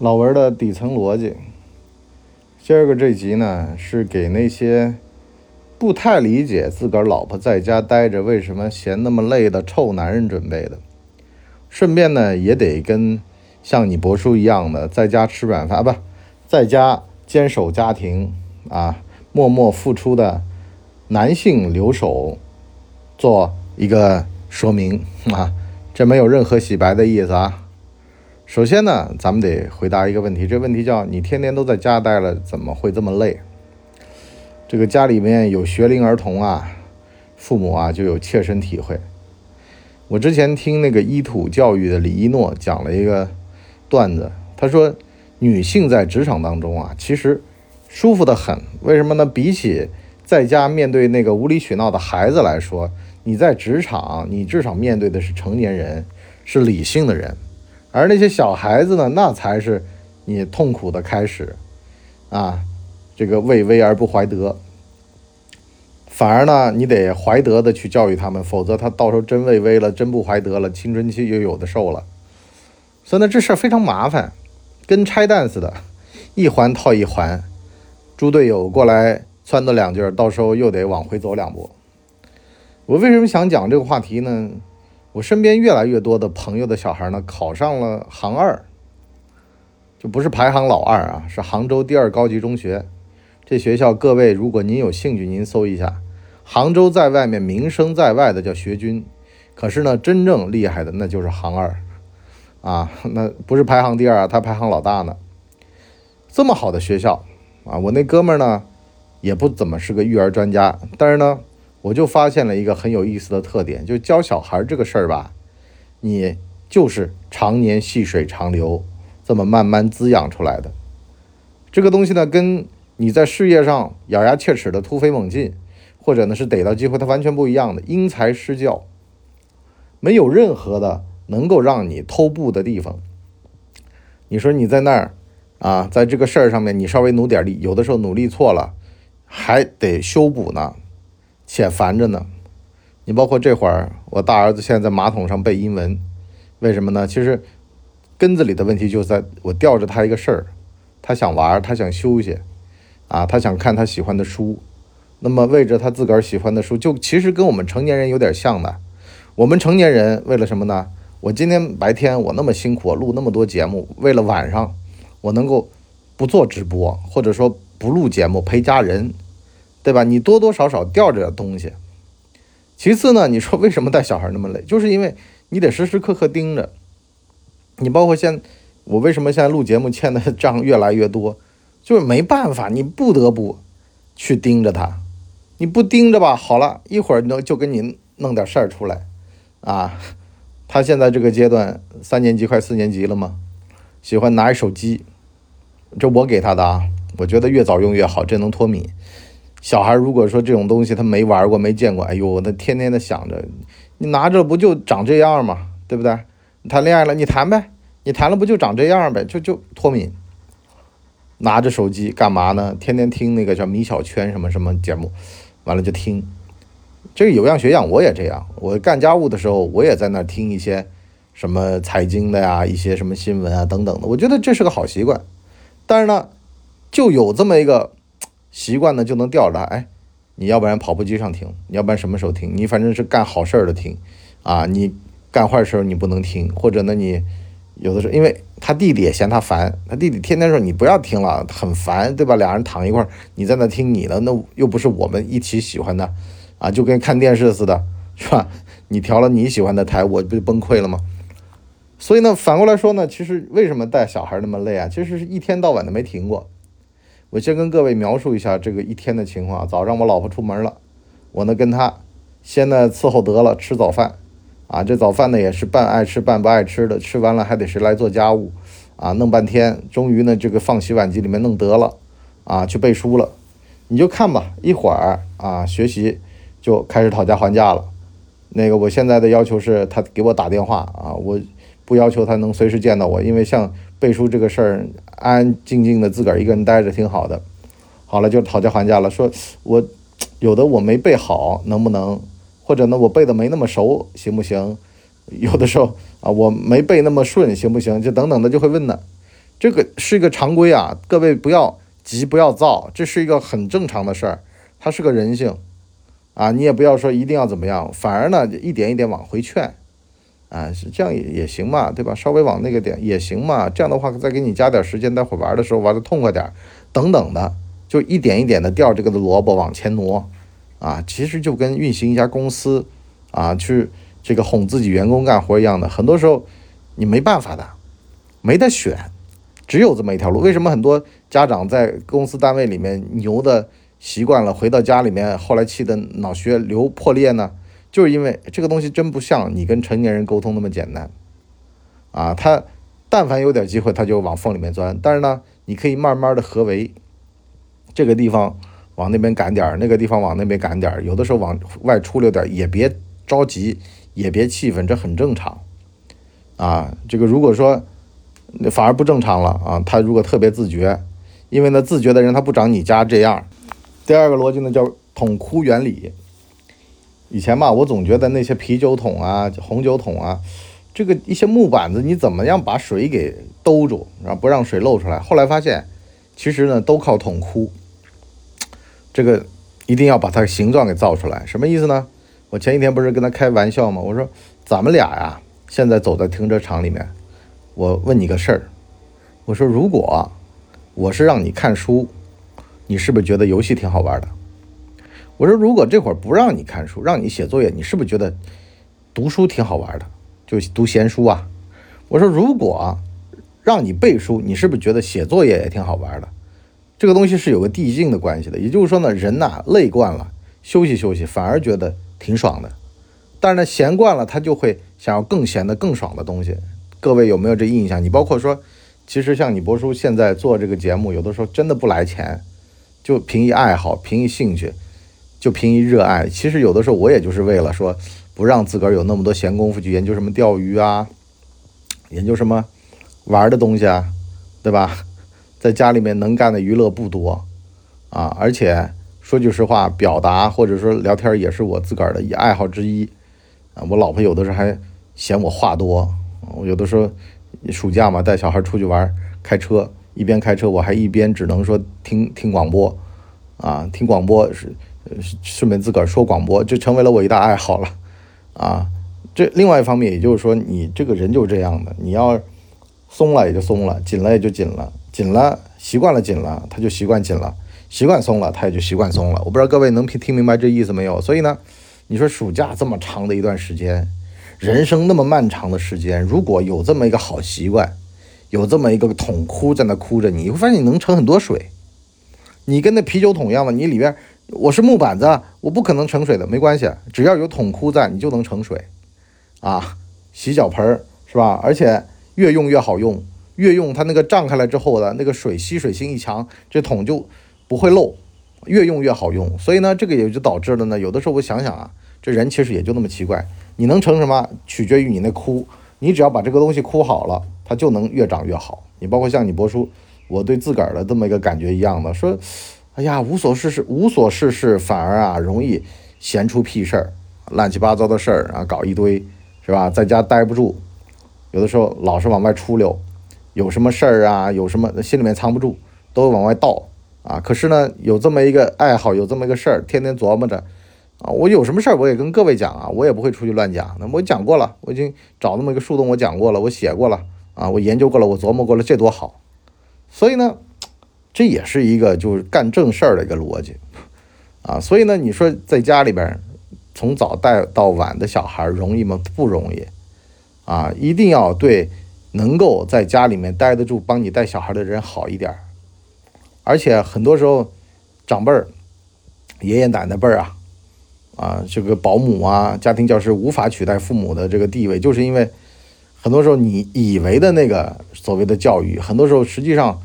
老文的底层逻辑。今儿个这集呢，是给那些不太理解自个儿老婆在家待着为什么嫌那么累的臭男人准备的。顺便呢，也得跟像你伯叔一样的在家吃软饭啊，不，在家坚守家庭啊，默默付出的男性留守做一个说明啊，这没有任何洗白的意思啊。首先呢，咱们得回答一个问题，这问题叫你天天都在家待了，怎么会这么累？这个家里面有学龄儿童啊，父母啊就有切身体会。我之前听那个伊土教育的李一诺讲了一个段子，他说女性在职场当中啊，其实舒服的很。为什么呢？比起在家面对那个无理取闹的孩子来说，你在职场，你至少面对的是成年人，是理性的人，而那些小孩子呢，那才是你痛苦的开始啊！这个畏威而不怀德。反而呢，你得怀德的去教育他们，否则他到时候真畏威了，真不怀德了，青春期又有的受了。所以呢，这事儿非常麻烦，跟拆弹似的，一环套一环。猪队友过来撺掇两句，到时候又得往回走两步。我为什么想讲这个话题呢？我身边越来越多的朋友的小孩呢，考上了杭二，就不是排行老二啊，是杭州第二高级中学。这学校，各位如果您有兴趣，您搜一下。杭州在外面名声在外的叫学军，可是呢，真正厉害的那就是杭二，啊，那不是排行第二啊，他排行老大呢。这么好的学校啊，我那哥们儿呢，也不怎么是个育儿专家，但是呢，我就发现了一个很有意思的特点，就教小孩这个事儿吧，你就是常年细水长流，这么慢慢滋养出来的。这个东西呢，跟你在事业上咬牙切齿的突飞猛进。或者呢是逮到机会，它完全不一样的。因材施教，没有任何的能够让你偷步的地方。你说你在那儿啊，在这个事儿上面你稍微努点力，有的时候努力错了，还得修补呢，且烦着呢。你包括这会儿，我大儿子现在在马桶上背英文，为什么呢？其实根子里的问题就在我吊着他一个事儿，他想玩，他想休息，啊，他想看他喜欢的书。那么为着他自个儿喜欢的书，就其实跟我们成年人有点像的。我们成年人为了什么呢？我今天白天我那么辛苦，录那么多节目，为了晚上我能够不做直播，或者说不录节目陪家人，对吧？你多多少少吊着点东西。其次呢，你说为什么带小孩那么累？就是因为你得时时刻刻盯着。你包括现我为什么现在录节目欠的账越来越多，就是没办法，你不得不去盯着他。你不盯着吧，好了一会儿能就给你弄点事儿出来，啊，他现在这个阶段三年级快四年级了嘛，喜欢拿一手机，这我给他的啊，我觉得越早用越好，这能脱敏。小孩如果说这种东西他没玩过没见过，哎呦，他天天的想着，你拿着不就长这样吗？对不对？谈恋爱了你谈呗，你谈了不就长这样呗，就就脱敏。拿着手机干嘛呢？天天听那个叫米小圈什么什么节目。完了就听，这个有样学样，我也这样。我干家务的时候，我也在那听一些什么财经的呀，一些什么新闻啊等等的。我觉得这是个好习惯。但是呢，就有这么一个习惯呢，就能吊着他。哎，你要不然跑步机上听，你要不然什么时候听？你反正是干好事儿的听啊，你干坏事儿你不能听。或者呢，你有的时候，因为他弟弟也嫌他烦，他弟弟天天说你不要听了，很烦，对吧？俩人躺一块儿，你在那听你的，那又不是我们一起喜欢的，啊，就跟看电视似的，是吧？你调了你喜欢的台，我不就崩溃了吗？所以呢，反过来说呢，其实为什么带小孩那么累啊？其实是一天到晚的没停过。我先跟各位描述一下这个一天的情况。早上我老婆出门了，我呢跟她先呢伺候得了吃早饭。啊，这早饭呢也是半爱吃半不爱吃的，吃完了还得谁来做家务，啊，弄半天，终于呢这个放洗碗机里面弄得了，啊，去背书了，你就看吧，一会儿啊学习就开始讨价还价了，那个我现在的要求是他给我打电话啊，我不要求他能随时见到我，因为像背书这个事儿，安安静静的自个儿一个人待着挺好的，好了就讨价还价了，说我有的我没背好，能不能？或者呢，我背的没那么熟，行不行？有的时候啊，我没背那么顺，行不行？就等等的就会问呢。这个是一个常规啊，各位不要急，不要躁，这是一个很正常的事儿，它是个人性啊，你也不要说一定要怎么样，反而呢一点一点往回劝。啊，是这样也也行嘛，对吧？稍微往那个点也行嘛。这样的话，再给你加点时间，待会玩的时候玩的痛快点，等等的，就一点一点的吊这个的萝卜往前挪。啊，其实就跟运行一家公司，啊，去这个哄自己员工干活一样的。很多时候你没办法的，没得选，只有这么一条路。为什么很多家长在公司单位里面牛的习惯了，回到家里面后来气得脑血流破裂呢？就是因为这个东西真不像你跟成年人沟通那么简单，啊，他但凡有点机会，他就往缝里面钻。但是呢，你可以慢慢的合围，这个地方往那边赶点儿，那个地方往那边赶点儿，有的时候往外出溜点，也别着急，也别气愤，这很正常。啊，这个如果说反而不正常了啊，他如果特别自觉，因为呢自觉的人他不长你家这样。第二个逻辑呢叫桶箍原理。以前吧，我总觉得那些啤酒桶啊、红酒桶啊，这个一些木板子，你怎么样把水给兜住，然后不让水漏出来？后来发现，其实呢都靠桶箍。这个一定要把它形状给造出来。什么意思呢？我前几天不是跟他开玩笑吗？我说咱们俩呀，现在走在停车场里面，我问你个事儿，我说如果我是让你看书，你是不是觉得游戏挺好玩的？我说，如果这会儿不让你看书，让你写作业，你是不是觉得读书挺好玩的？就读闲书啊。我说，如果让你背书，你是不是觉得写作业也挺好玩的？这个东西是有个递进的关系的。也就是说呢，人呐累惯了，休息休息反而觉得挺爽的。但是呢，闲惯了，他就会想要更闲的、更爽的东西。各位有没有这印象？你包括说，其实像你博叔现在做这个节目，有的时候真的不来钱，就凭一爱好，凭一兴趣。就凭一热爱，其实有的时候我也就是为了说，不让自个儿有那么多闲工夫去研究什么钓鱼啊，研究什么玩的东西啊，对吧？在家里面能干的娱乐不多啊，而且说句实话，表达或者说聊天也是我自个儿的一爱好之一啊。我老婆有的时候还嫌我话多，我有的时候暑假嘛带小孩出去玩，开车一边开车我还一边只能说听听广播啊，听广播是。顺便自个儿说广播，就成为了我一大爱好了，啊，这另外一方面，也就是说，你这个人就是这样的，你要松了也就松了，紧了也就紧了，紧了习惯了紧了，他就习惯紧了，习惯松了他也就习惯松了。我不知道各位能听听明白这意思没有？所以呢，你说暑假这么长的一段时间，人生那么漫长的时间，如果有这么一个好习惯，有这么一个桶哭在那哭着，你会发现你能盛很多水，你跟那啤酒桶一样的，你里边。我是木板子，我不可能盛水的，没关系，只要有桶箍在，你就能盛水，啊，洗脚盆是吧？而且越用越好用，越用它那个胀开来之后的那个水吸水性一强，这桶就不会漏，越用越好用。所以呢，这个也就导致了呢，有的时候我想想啊，这人其实也就那么奇怪，你能成什么，取决于你那箍，你只要把这个东西箍好了，它就能越长越好。你包括像你博叔，我对自个儿的这么一个感觉一样的说。哎呀，无所事事，无所事事，反而啊容易闲出屁事儿，乱七八糟的事儿啊搞一堆，是吧？在家待不住，有的时候老是往外出溜，有什么事儿啊，有什么心里面藏不住，都往外倒啊。可是呢，有这么一个爱好，有这么一个事儿，天天琢磨着啊。我有什么事儿，我也跟各位讲啊，我也不会出去乱讲。那我讲过了，我已经找那么一个树洞，我讲过了，我写过了啊，我研究过了，我琢磨过了，这多好。所以呢。这也是一个就是干正事儿的一个逻辑，啊，所以呢，你说在家里边从早带到晚的小孩容易吗？不容易，啊，一定要对能够在家里面待得住、帮你带小孩的人好一点而且很多时候，长辈儿、爷爷奶奶辈儿啊，啊，这个保姆啊、家庭教师无法取代父母的这个地位，就是因为很多时候你以为的那个所谓的教育，很多时候实际上。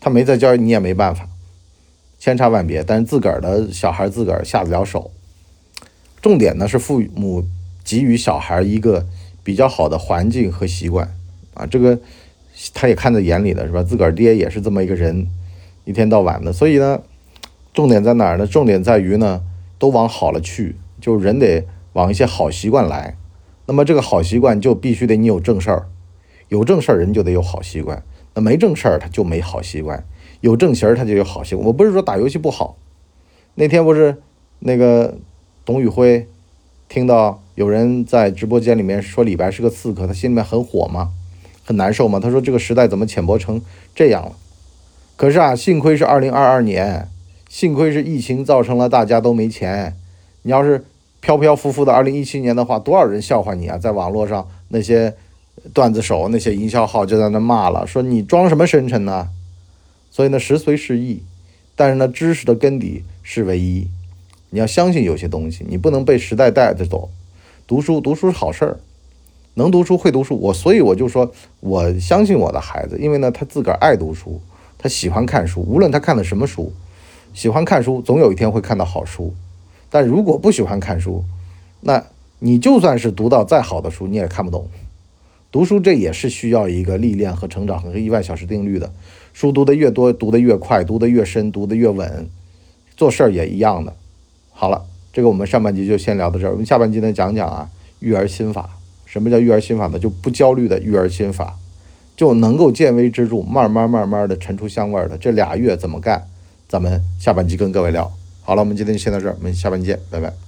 他没在教你也没办法，千差万别。但是自个儿的小孩自个儿下得了手。重点呢是父母给予小孩一个比较好的环境和习惯啊，这个他也看在眼里的是吧？自个儿爹也是这么一个人，一天到晚的。所以呢，重点在哪儿呢？重点在于呢，都往好了去，就人得往一些好习惯来。那么这个好习惯就必须得你有正事儿，有正事儿人就得有好习惯。没正事儿他就没好习惯，有正形儿他就有好习惯。我不是说打游戏不好，那天不是那个董宇辉听到有人在直播间里面说李白是个刺客，他心里面很火吗？很难受吗？他说这个时代怎么浅薄成这样了？可是啊，幸亏是二零二二年，幸亏是疫情造成了大家都没钱。你要是飘飘浮浮的二零一七年的话，多少人笑话你啊！在网络上那些段子手、那些营销号就在那骂了，说你装什么深沉呢？所以呢，时随时异，但是呢，知识的根底是唯一。你要相信有些东西，你不能被时代带着走。读书，读书是好事儿，能读书会读书。我所以我就说，我相信我的孩子，因为呢，他自个儿爱读书。他喜欢看书，无论他看的什么书，喜欢看书，总有一天会看到好书。但如果不喜欢看书，那你就算是读到再好的书，你也看不懂。读书这也是需要一个历练和成长和一万小时定律的。书读得越多，读得越快，读得越深，读得越稳。做事儿也一样的。好了，这个我们上半集就先聊到这儿。我们下半集呢讲讲啊育儿心法。什么叫育儿心法呢？就不焦虑的育儿心法。就能够见微知著，慢慢慢慢的沉出香味儿的这俩月怎么干？咱们下半集跟各位聊。好了，我们今天就先到这儿，我们下半集见，拜拜。